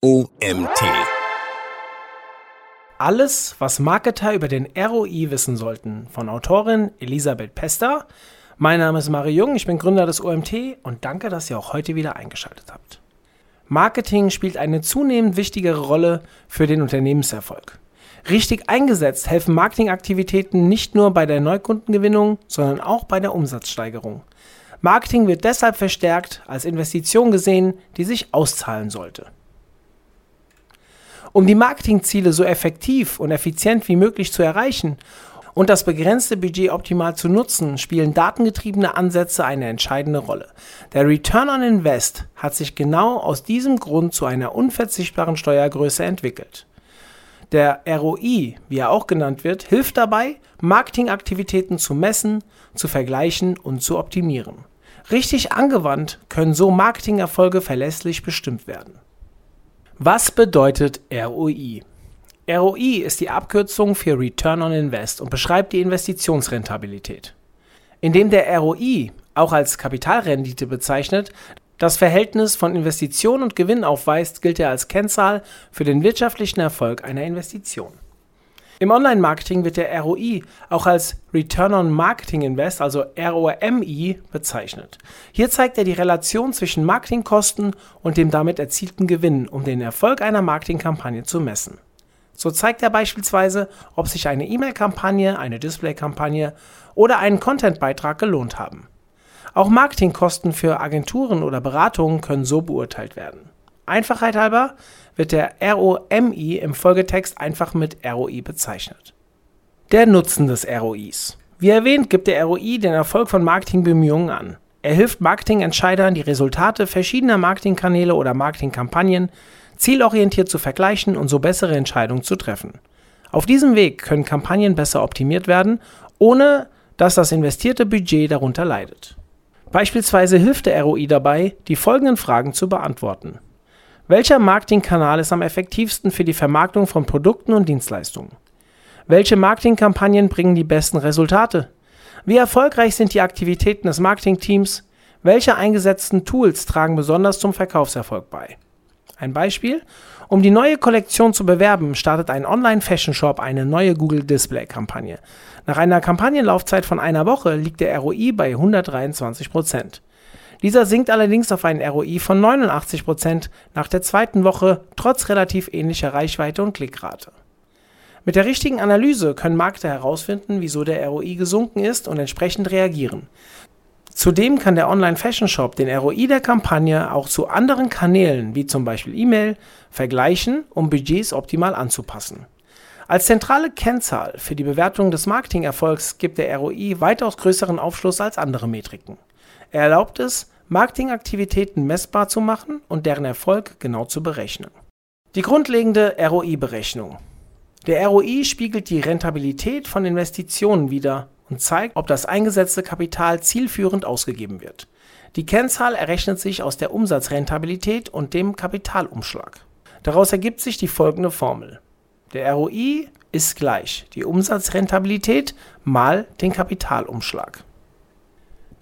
OMT. Alles, was Marketer über den ROI wissen sollten, von Autorin Elisabeth Pester. Mein Name ist Mario Jung, ich bin Gründer des OMT und danke, dass ihr auch heute wieder eingeschaltet habt. Marketing spielt eine zunehmend wichtigere Rolle für den Unternehmenserfolg. Richtig eingesetzt helfen Marketingaktivitäten nicht nur bei der Neukundengewinnung, sondern auch bei der Umsatzsteigerung. Marketing wird deshalb verstärkt als Investition gesehen, die sich auszahlen sollte. Um die Marketingziele so effektiv und effizient wie möglich zu erreichen und das begrenzte Budget optimal zu nutzen, spielen datengetriebene Ansätze eine entscheidende Rolle. Der Return on Invest hat sich genau aus diesem Grund zu einer unverzichtbaren Steuergröße entwickelt. Der ROI, wie er auch genannt wird, hilft dabei, Marketingaktivitäten zu messen, zu vergleichen und zu optimieren. Richtig angewandt können so Marketingerfolge verlässlich bestimmt werden. Was bedeutet ROI? ROI ist die Abkürzung für Return on Invest und beschreibt die Investitionsrentabilität. Indem der ROI, auch als Kapitalrendite bezeichnet, das Verhältnis von Investition und Gewinn aufweist, gilt er als Kennzahl für den wirtschaftlichen Erfolg einer Investition. Im Online-Marketing wird der ROI auch als Return on Marketing Invest, also ROMI, bezeichnet. Hier zeigt er die Relation zwischen Marketingkosten und dem damit erzielten Gewinn, um den Erfolg einer Marketingkampagne zu messen. So zeigt er beispielsweise, ob sich eine E-Mail-Kampagne, eine Display-Kampagne oder einen Content-Beitrag gelohnt haben. Auch Marketingkosten für Agenturen oder Beratungen können so beurteilt werden. Einfachheit halber wird der ROMI im Folgetext einfach mit ROI bezeichnet. Der Nutzen des ROIs. Wie erwähnt, gibt der ROI den Erfolg von Marketingbemühungen an. Er hilft Marketingentscheidern, die Resultate verschiedener Marketingkanäle oder Marketingkampagnen zielorientiert zu vergleichen und so bessere Entscheidungen zu treffen. Auf diesem Weg können Kampagnen besser optimiert werden, ohne dass das investierte Budget darunter leidet. Beispielsweise hilft der ROI dabei, die folgenden Fragen zu beantworten. Welcher Marketingkanal ist am effektivsten für die Vermarktung von Produkten und Dienstleistungen? Welche Marketingkampagnen bringen die besten Resultate? Wie erfolgreich sind die Aktivitäten des Marketingteams? Welche eingesetzten Tools tragen besonders zum Verkaufserfolg bei? Ein Beispiel. Um die neue Kollektion zu bewerben, startet ein Online-Fashion-Shop eine neue Google Display-Kampagne. Nach einer Kampagnenlaufzeit von einer Woche liegt der ROI bei 123 Prozent. Dieser sinkt allerdings auf einen ROI von 89% nach der zweiten Woche trotz relativ ähnlicher Reichweite und Klickrate. Mit der richtigen Analyse können Marketer herausfinden, wieso der ROI gesunken ist und entsprechend reagieren. Zudem kann der Online-Fashion-Shop den ROI der Kampagne auch zu anderen Kanälen, wie zum Beispiel E-Mail, vergleichen, um Budgets optimal anzupassen. Als zentrale Kennzahl für die Bewertung des Marketingerfolgs gibt der ROI weitaus größeren Aufschluss als andere Metriken. Er erlaubt es, Marketingaktivitäten messbar zu machen und deren Erfolg genau zu berechnen. Die grundlegende ROI-Berechnung. Der ROI spiegelt die Rentabilität von Investitionen wider und zeigt, ob das eingesetzte Kapital zielführend ausgegeben wird. Die Kennzahl errechnet sich aus der Umsatzrentabilität und dem Kapitalumschlag. Daraus ergibt sich die folgende Formel. Der ROI ist gleich die Umsatzrentabilität mal den Kapitalumschlag.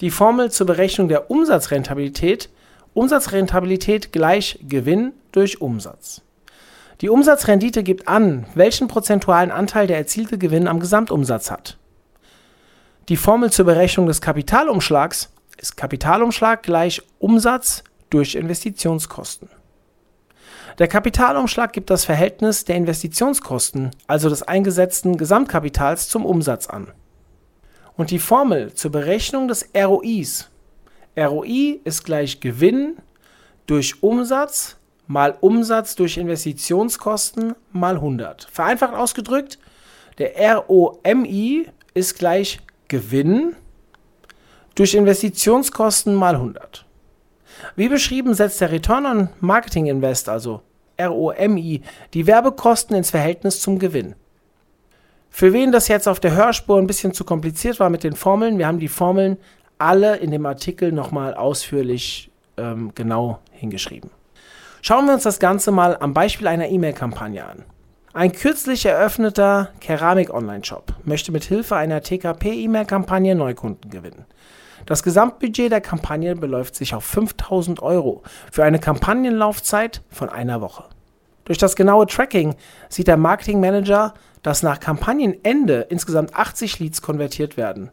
Die Formel zur Berechnung der Umsatzrentabilität Umsatzrentabilität gleich Gewinn durch Umsatz. Die Umsatzrendite gibt an, welchen prozentualen Anteil der erzielte Gewinn am Gesamtumsatz hat. Die Formel zur Berechnung des Kapitalumschlags ist Kapitalumschlag gleich Umsatz durch Investitionskosten. Der Kapitalumschlag gibt das Verhältnis der Investitionskosten, also des eingesetzten Gesamtkapitals, zum Umsatz an. Und die Formel zur Berechnung des ROIs. ROI ist gleich Gewinn durch Umsatz mal Umsatz durch Investitionskosten mal 100. Vereinfacht ausgedrückt, der ROMI ist gleich Gewinn durch Investitionskosten mal 100. Wie beschrieben setzt der Return on Marketing Invest, also ROMI, die Werbekosten ins Verhältnis zum Gewinn. Für wen das jetzt auf der Hörspur ein bisschen zu kompliziert war mit den Formeln, wir haben die Formeln alle in dem Artikel nochmal ausführlich ähm, genau hingeschrieben. Schauen wir uns das Ganze mal am Beispiel einer E-Mail-Kampagne an. Ein kürzlich eröffneter Keramik-Online-Shop möchte mit Hilfe einer TKP-E-Mail-Kampagne Neukunden gewinnen. Das Gesamtbudget der Kampagne beläuft sich auf 5000 Euro für eine Kampagnenlaufzeit von einer Woche. Durch das genaue Tracking sieht der Marketing Manager, dass nach Kampagnenende insgesamt 80 Leads konvertiert werden,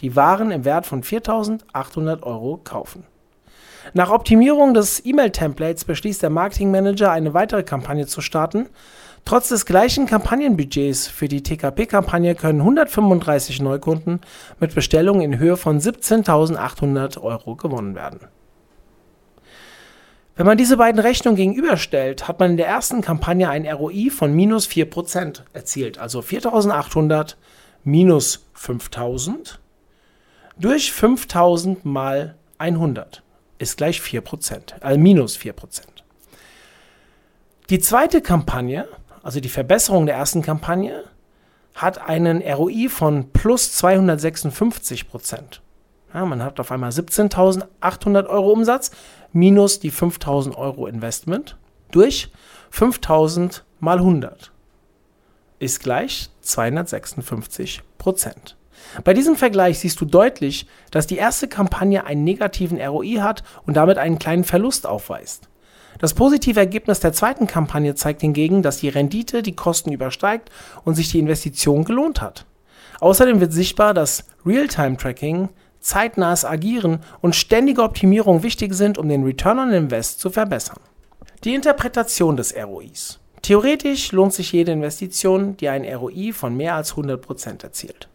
die Waren im Wert von 4.800 Euro kaufen. Nach Optimierung des E-Mail-Templates beschließt der Marketing Manager, eine weitere Kampagne zu starten. Trotz des gleichen Kampagnenbudgets für die TKP-Kampagne können 135 Neukunden mit Bestellungen in Höhe von 17.800 Euro gewonnen werden. Wenn man diese beiden Rechnungen gegenüberstellt, hat man in der ersten Kampagne ein ROI von minus 4% erzielt. Also 4.800 minus 5.000 durch 5.000 mal 100 ist gleich 4%, also minus 4%. Die zweite Kampagne, also die Verbesserung der ersten Kampagne, hat einen ROI von plus 256 Ja, man hat auf einmal 17.800 Euro Umsatz minus die 5.000 Euro Investment durch 5.000 mal 100 ist gleich 256 Prozent. Bei diesem Vergleich siehst du deutlich, dass die erste Kampagne einen negativen ROI hat und damit einen kleinen Verlust aufweist. Das positive Ergebnis der zweiten Kampagne zeigt hingegen, dass die Rendite die Kosten übersteigt und sich die Investition gelohnt hat. Außerdem wird sichtbar, dass Realtime-Tracking, zeitnahes Agieren und ständige Optimierung wichtig sind, um den Return on Invest zu verbessern. Die Interpretation des ROIs. Theoretisch lohnt sich jede Investition, die ein ROI von mehr als 100% erzielt.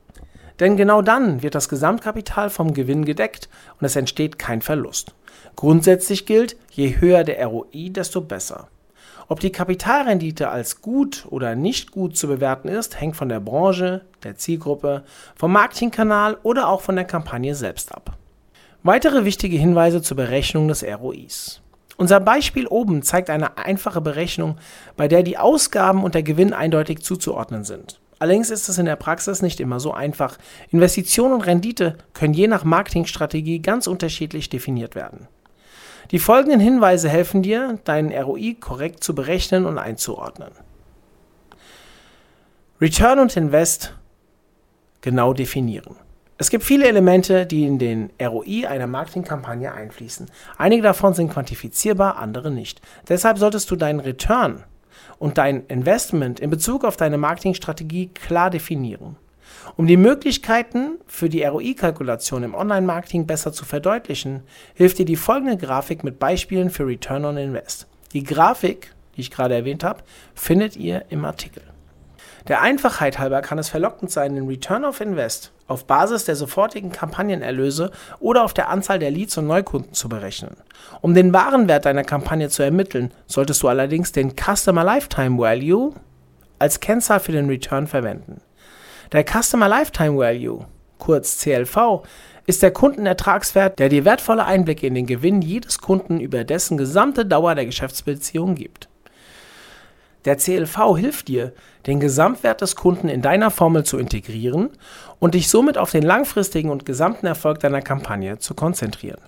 Denn genau dann wird das Gesamtkapital vom Gewinn gedeckt und es entsteht kein Verlust. Grundsätzlich gilt, je höher der ROI, desto besser. Ob die Kapitalrendite als gut oder nicht gut zu bewerten ist, hängt von der Branche, der Zielgruppe, vom Marketingkanal oder auch von der Kampagne selbst ab. Weitere wichtige Hinweise zur Berechnung des ROIs. Unser Beispiel oben zeigt eine einfache Berechnung, bei der die Ausgaben und der Gewinn eindeutig zuzuordnen sind. Allerdings ist es in der Praxis nicht immer so einfach. Investition und Rendite können je nach Marketingstrategie ganz unterschiedlich definiert werden. Die folgenden Hinweise helfen dir, deinen ROI korrekt zu berechnen und einzuordnen. Return und Invest genau definieren. Es gibt viele Elemente, die in den ROI einer Marketingkampagne einfließen. Einige davon sind quantifizierbar, andere nicht. Deshalb solltest du deinen Return und dein Investment in Bezug auf deine Marketingstrategie klar definieren. Um die Möglichkeiten für die ROI-Kalkulation im Online-Marketing besser zu verdeutlichen, hilft dir die folgende Grafik mit Beispielen für Return on Invest. Die Grafik, die ich gerade erwähnt habe, findet ihr im Artikel. Der Einfachheit halber kann es verlockend sein, den Return of Invest auf Basis der sofortigen Kampagnenerlöse oder auf der Anzahl der Leads und Neukunden zu berechnen. Um den wahren Wert deiner Kampagne zu ermitteln, solltest du allerdings den Customer Lifetime Value als Kennzahl für den Return verwenden. Der Customer Lifetime Value, kurz CLV, ist der Kundenertragswert, der dir wertvolle Einblicke in den Gewinn jedes Kunden über dessen gesamte Dauer der Geschäftsbeziehung gibt. Der CLV hilft dir, den Gesamtwert des Kunden in deiner Formel zu integrieren und dich somit auf den langfristigen und gesamten Erfolg deiner Kampagne zu konzentrieren.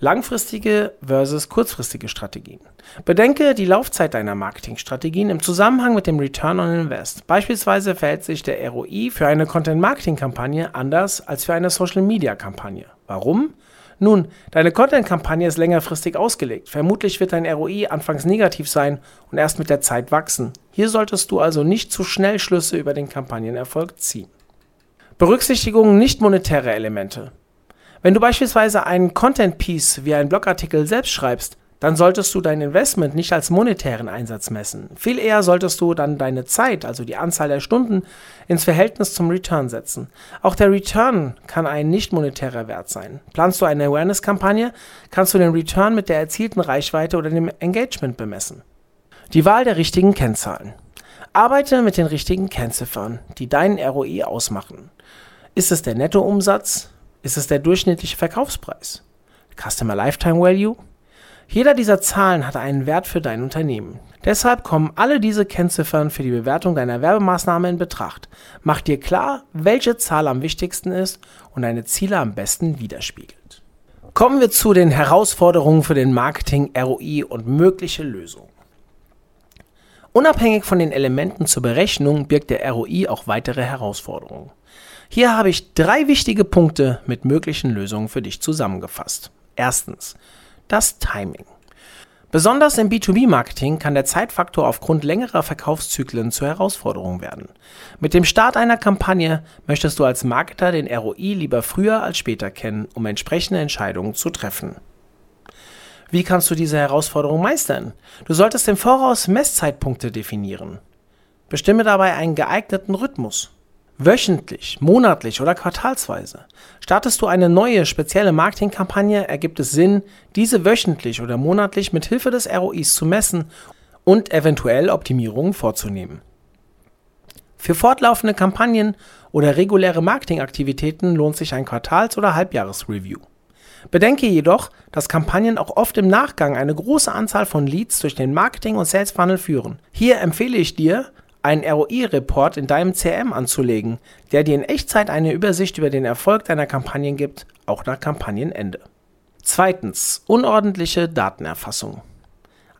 Langfristige versus kurzfristige Strategien. Bedenke die Laufzeit deiner Marketingstrategien im Zusammenhang mit dem Return on Invest. Beispielsweise verhält sich der ROI für eine Content-Marketing-Kampagne anders als für eine Social-Media-Kampagne. Warum? Nun, deine Content-Kampagne ist längerfristig ausgelegt. Vermutlich wird dein ROI anfangs negativ sein und erst mit der Zeit wachsen. Hier solltest du also nicht zu schnell Schlüsse über den Kampagnenerfolg ziehen. Berücksichtigung nicht monetärer Elemente. Wenn du beispielsweise einen Content-Piece wie einen Blogartikel selbst schreibst, dann solltest du dein Investment nicht als monetären Einsatz messen. Viel eher solltest du dann deine Zeit, also die Anzahl der Stunden, ins Verhältnis zum Return setzen. Auch der Return kann ein nicht monetärer Wert sein. Planst du eine Awareness-Kampagne, kannst du den Return mit der erzielten Reichweite oder dem Engagement bemessen. Die Wahl der richtigen Kennzahlen. Arbeite mit den richtigen Kennziffern, die deinen ROI ausmachen. Ist es der Nettoumsatz? Ist es der durchschnittliche Verkaufspreis? Customer Lifetime Value? Jeder dieser Zahlen hat einen Wert für dein Unternehmen. Deshalb kommen alle diese Kennziffern für die Bewertung deiner Werbemaßnahme in Betracht. Mach dir klar, welche Zahl am wichtigsten ist und deine Ziele am besten widerspiegelt. Kommen wir zu den Herausforderungen für den Marketing ROI und mögliche Lösungen. Unabhängig von den Elementen zur Berechnung birgt der ROI auch weitere Herausforderungen. Hier habe ich drei wichtige Punkte mit möglichen Lösungen für dich zusammengefasst. Erstens, das Timing. Besonders im B2B-Marketing kann der Zeitfaktor aufgrund längerer Verkaufszyklen zur Herausforderung werden. Mit dem Start einer Kampagne möchtest du als Marketer den ROI lieber früher als später kennen, um entsprechende Entscheidungen zu treffen. Wie kannst du diese Herausforderung meistern? Du solltest im Voraus Messzeitpunkte definieren. Bestimme dabei einen geeigneten Rhythmus. Wöchentlich, monatlich oder quartalsweise. Startest du eine neue, spezielle Marketingkampagne, ergibt es Sinn, diese wöchentlich oder monatlich mit Hilfe des ROIs zu messen und eventuell Optimierungen vorzunehmen. Für fortlaufende Kampagnen oder reguläre Marketingaktivitäten lohnt sich ein Quartals- oder Halbjahresreview. Bedenke jedoch, dass Kampagnen auch oft im Nachgang eine große Anzahl von Leads durch den Marketing- und Sales-Funnel führen. Hier empfehle ich dir, einen ROI-Report in deinem CRM anzulegen, der dir in Echtzeit eine Übersicht über den Erfolg deiner Kampagnen gibt, auch nach Kampagnenende. Zweitens, unordentliche Datenerfassung.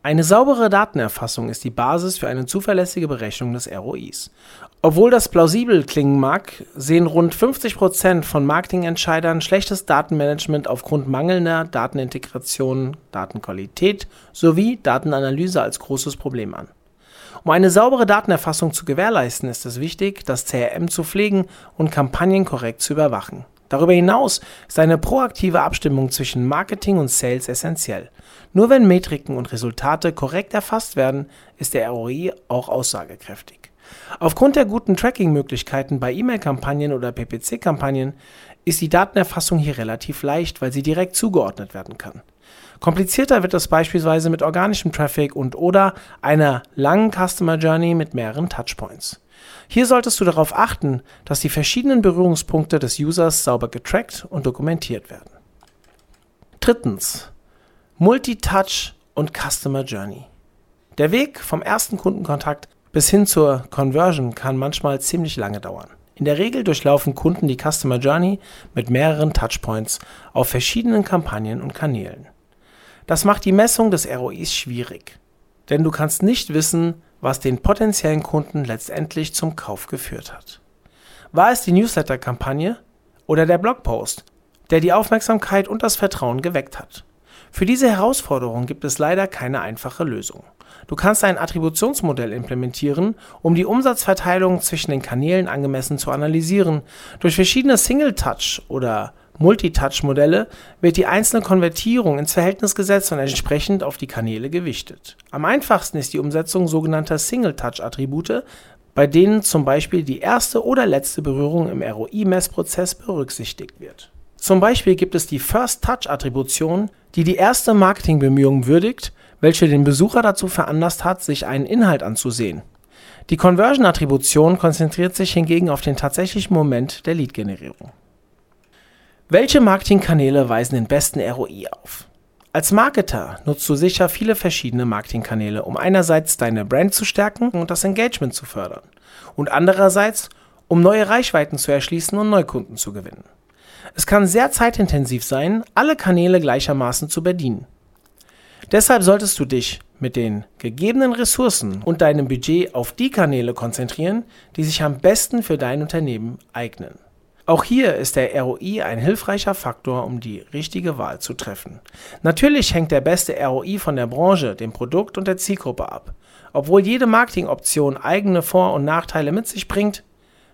Eine saubere Datenerfassung ist die Basis für eine zuverlässige Berechnung des ROIs. Obwohl das plausibel klingen mag, sehen rund 50% von Marketingentscheidern schlechtes Datenmanagement aufgrund mangelnder Datenintegration, Datenqualität sowie Datenanalyse als großes Problem an. Um eine saubere Datenerfassung zu gewährleisten, ist es wichtig, das CRM zu pflegen und Kampagnen korrekt zu überwachen. Darüber hinaus ist eine proaktive Abstimmung zwischen Marketing und Sales essentiell. Nur wenn Metriken und Resultate korrekt erfasst werden, ist der ROI auch aussagekräftig. Aufgrund der guten Tracking-Möglichkeiten bei E-Mail-Kampagnen oder PPC-Kampagnen ist die Datenerfassung hier relativ leicht, weil sie direkt zugeordnet werden kann. Komplizierter wird es beispielsweise mit organischem Traffic und oder einer langen Customer Journey mit mehreren Touchpoints. Hier solltest du darauf achten, dass die verschiedenen Berührungspunkte des Users sauber getrackt und dokumentiert werden. Drittens. Multitouch und Customer Journey. Der Weg vom ersten Kundenkontakt bis hin zur Conversion kann manchmal ziemlich lange dauern. In der Regel durchlaufen Kunden die Customer Journey mit mehreren Touchpoints auf verschiedenen Kampagnen und Kanälen. Das macht die Messung des ROIs schwierig, denn du kannst nicht wissen, was den potenziellen Kunden letztendlich zum Kauf geführt hat. War es die Newsletter-Kampagne oder der Blogpost, der die Aufmerksamkeit und das Vertrauen geweckt hat? Für diese Herausforderung gibt es leider keine einfache Lösung. Du kannst ein Attributionsmodell implementieren, um die Umsatzverteilung zwischen den Kanälen angemessen zu analysieren. Durch verschiedene Single-Touch- oder Multitouch-Modelle wird die einzelne Konvertierung ins Verhältnis gesetzt und entsprechend auf die Kanäle gewichtet. Am einfachsten ist die Umsetzung sogenannter Single-Touch-Attribute, bei denen zum Beispiel die erste oder letzte Berührung im ROI-Messprozess berücksichtigt wird. Zum Beispiel gibt es die First-Touch-Attribution, die die erste Marketingbemühung würdigt, welche den Besucher dazu veranlasst hat, sich einen Inhalt anzusehen. Die Conversion-Attribution konzentriert sich hingegen auf den tatsächlichen Moment der Lead-Generierung. Welche Marketingkanäle weisen den besten ROI auf? Als Marketer nutzt du sicher viele verschiedene Marketingkanäle, um einerseits deine Brand zu stärken und das Engagement zu fördern und andererseits, um neue Reichweiten zu erschließen und Neukunden zu gewinnen. Es kann sehr zeitintensiv sein, alle Kanäle gleichermaßen zu bedienen. Deshalb solltest du dich mit den gegebenen Ressourcen und deinem Budget auf die Kanäle konzentrieren, die sich am besten für dein Unternehmen eignen. Auch hier ist der ROI ein hilfreicher Faktor, um die richtige Wahl zu treffen. Natürlich hängt der beste ROI von der Branche, dem Produkt und der Zielgruppe ab. Obwohl jede Marketingoption eigene Vor- und Nachteile mit sich bringt,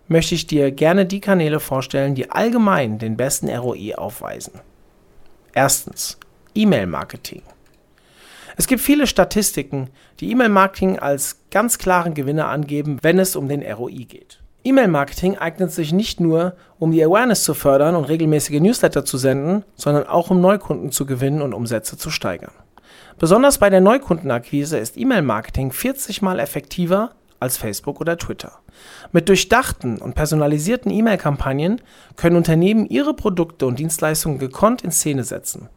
möchte ich dir gerne die Kanäle vorstellen, die allgemein den besten ROI aufweisen. Erstens E-Mail-Marketing. Es gibt viele Statistiken, die E-Mail-Marketing als ganz klaren Gewinner angeben, wenn es um den ROI geht. E-Mail-Marketing eignet sich nicht nur, um die Awareness zu fördern und regelmäßige Newsletter zu senden, sondern auch um Neukunden zu gewinnen und Umsätze zu steigern. Besonders bei der Neukundenakquise ist E-Mail-Marketing 40 mal effektiver als Facebook oder Twitter. Mit durchdachten und personalisierten E-Mail-Kampagnen können Unternehmen ihre Produkte und Dienstleistungen gekonnt in Szene setzen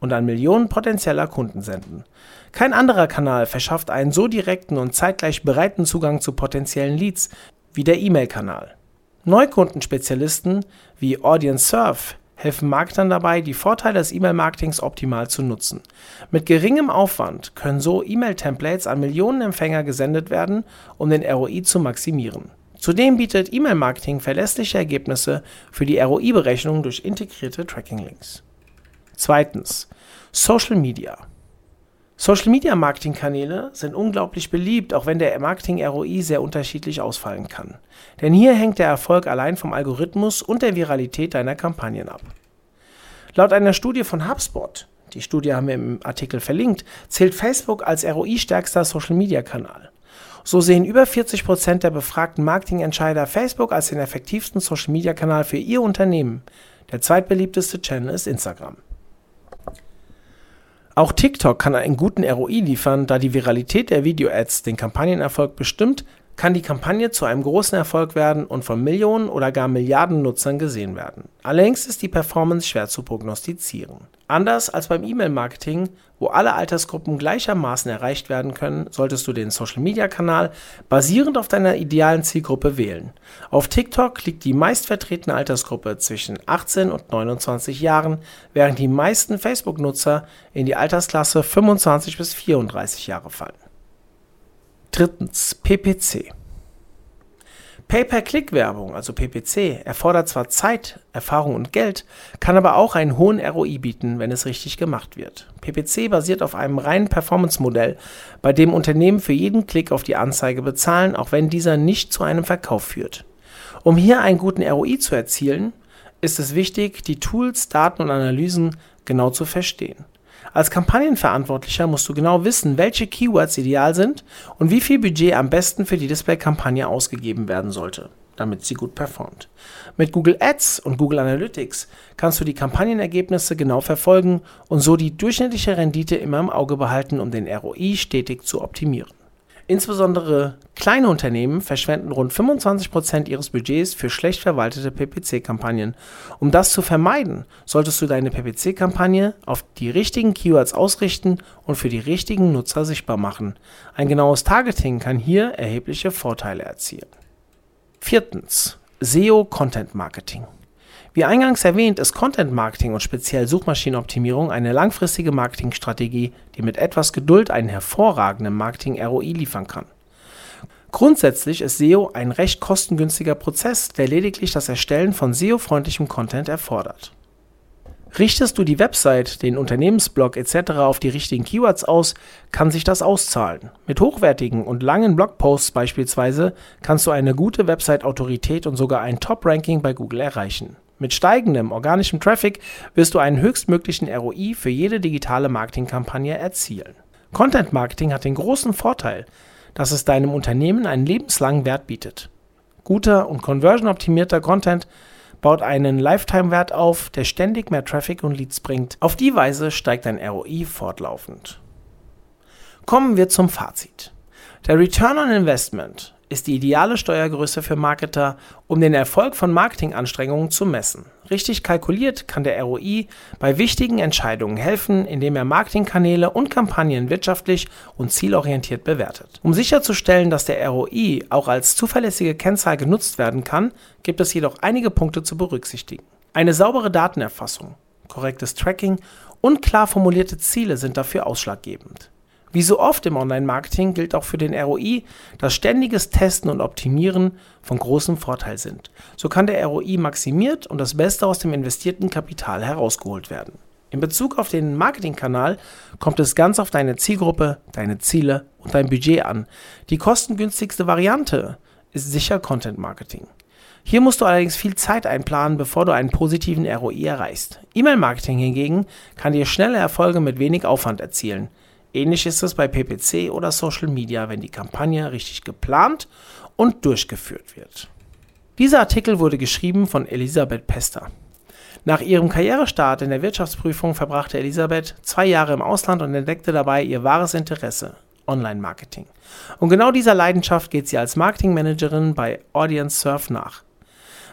und an Millionen potenzieller Kunden senden. Kein anderer Kanal verschafft einen so direkten und zeitgleich breiten Zugang zu potenziellen Leads wie der E-Mail-Kanal. Neukundenspezialisten wie Audience Surf helfen Marketern dabei, die Vorteile des E-Mail-Marketings optimal zu nutzen. Mit geringem Aufwand können so E-Mail-Templates an Millionen Empfänger gesendet werden, um den ROI zu maximieren. Zudem bietet E-Mail-Marketing verlässliche Ergebnisse für die ROI-Berechnung durch integrierte Tracking-Links. Zweitens. Social Media. Social Media Marketing Kanäle sind unglaublich beliebt, auch wenn der Marketing ROI sehr unterschiedlich ausfallen kann. Denn hier hängt der Erfolg allein vom Algorithmus und der Viralität deiner Kampagnen ab. Laut einer Studie von HubSpot, die Studie haben wir im Artikel verlinkt, zählt Facebook als ROI-stärkster Social Media Kanal. So sehen über 40 Prozent der befragten Marketingentscheider Facebook als den effektivsten Social Media Kanal für ihr Unternehmen. Der zweitbeliebteste Channel ist Instagram. Auch TikTok kann einen guten ROI liefern, da die Viralität der Video-Ads den Kampagnenerfolg bestimmt, kann die Kampagne zu einem großen Erfolg werden und von Millionen oder gar Milliarden Nutzern gesehen werden. Allerdings ist die Performance schwer zu prognostizieren. Anders als beim E-Mail-Marketing, wo alle Altersgruppen gleichermaßen erreicht werden können, solltest du den Social-Media-Kanal basierend auf deiner idealen Zielgruppe wählen. Auf TikTok liegt die meistvertretene Altersgruppe zwischen 18 und 29 Jahren, während die meisten Facebook-Nutzer in die Altersklasse 25 bis 34 Jahre fallen. Drittens PPC. Pay-per-Click-Werbung, also PPC, erfordert zwar Zeit, Erfahrung und Geld, kann aber auch einen hohen ROI bieten, wenn es richtig gemacht wird. PPC basiert auf einem reinen Performance-Modell, bei dem Unternehmen für jeden Klick auf die Anzeige bezahlen, auch wenn dieser nicht zu einem Verkauf führt. Um hier einen guten ROI zu erzielen, ist es wichtig, die Tools, Daten und Analysen genau zu verstehen. Als Kampagnenverantwortlicher musst du genau wissen, welche Keywords ideal sind und wie viel Budget am besten für die Display-Kampagne ausgegeben werden sollte, damit sie gut performt. Mit Google Ads und Google Analytics kannst du die Kampagnenergebnisse genau verfolgen und so die durchschnittliche Rendite immer im Auge behalten, um den ROI stetig zu optimieren. Insbesondere kleine Unternehmen verschwenden rund 25% ihres Budgets für schlecht verwaltete PPC-Kampagnen. Um das zu vermeiden, solltest du deine PPC-Kampagne auf die richtigen Keywords ausrichten und für die richtigen Nutzer sichtbar machen. Ein genaues Targeting kann hier erhebliche Vorteile erzielen. Viertens. SEO Content Marketing. Wie eingangs erwähnt, ist Content Marketing und speziell Suchmaschinenoptimierung eine langfristige Marketingstrategie, die mit etwas Geduld einen hervorragenden Marketing-ROI liefern kann. Grundsätzlich ist SEO ein recht kostengünstiger Prozess, der lediglich das Erstellen von SEO-freundlichem Content erfordert. Richtest du die Website, den Unternehmensblog etc. auf die richtigen Keywords aus, kann sich das auszahlen. Mit hochwertigen und langen Blogposts beispielsweise kannst du eine gute Website-Autorität und sogar ein Top-Ranking bei Google erreichen. Mit steigendem organischem Traffic wirst du einen höchstmöglichen ROI für jede digitale Marketingkampagne erzielen. Content Marketing hat den großen Vorteil, dass es deinem Unternehmen einen lebenslangen Wert bietet. Guter und conversion-optimierter Content baut einen Lifetime-Wert auf, der ständig mehr Traffic und Leads bringt. Auf die Weise steigt dein ROI fortlaufend. Kommen wir zum Fazit. Der Return on Investment ist die ideale Steuergröße für Marketer, um den Erfolg von Marketinganstrengungen zu messen. Richtig kalkuliert kann der ROI bei wichtigen Entscheidungen helfen, indem er Marketingkanäle und Kampagnen wirtschaftlich und zielorientiert bewertet. Um sicherzustellen, dass der ROI auch als zuverlässige Kennzahl genutzt werden kann, gibt es jedoch einige Punkte zu berücksichtigen. Eine saubere Datenerfassung, korrektes Tracking und klar formulierte Ziele sind dafür ausschlaggebend. Wie so oft im Online-Marketing gilt auch für den ROI, dass ständiges Testen und Optimieren von großem Vorteil sind. So kann der ROI maximiert und das Beste aus dem investierten Kapital herausgeholt werden. In Bezug auf den Marketingkanal kommt es ganz auf deine Zielgruppe, deine Ziele und dein Budget an. Die kostengünstigste Variante ist sicher Content Marketing. Hier musst du allerdings viel Zeit einplanen, bevor du einen positiven ROI erreichst. E-Mail-Marketing hingegen kann dir schnelle Erfolge mit wenig Aufwand erzielen. Ähnlich ist es bei PPC oder Social Media, wenn die Kampagne richtig geplant und durchgeführt wird. Dieser Artikel wurde geschrieben von Elisabeth Pester. Nach ihrem Karrierestart in der Wirtschaftsprüfung verbrachte Elisabeth zwei Jahre im Ausland und entdeckte dabei ihr wahres Interesse, Online-Marketing. Und genau dieser Leidenschaft geht sie als Marketingmanagerin bei Audience Surf nach.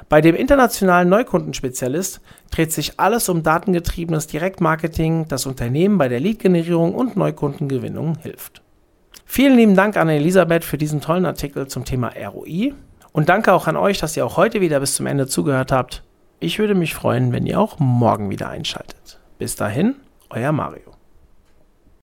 Bei dem internationalen Neukundenspezialist dreht sich alles um datengetriebenes Direktmarketing, das Unternehmen bei der Lead-Generierung und Neukundengewinnung hilft. Vielen lieben Dank an Elisabeth für diesen tollen Artikel zum Thema ROI und danke auch an euch, dass ihr auch heute wieder bis zum Ende zugehört habt. Ich würde mich freuen, wenn ihr auch morgen wieder einschaltet. Bis dahin, euer Mario.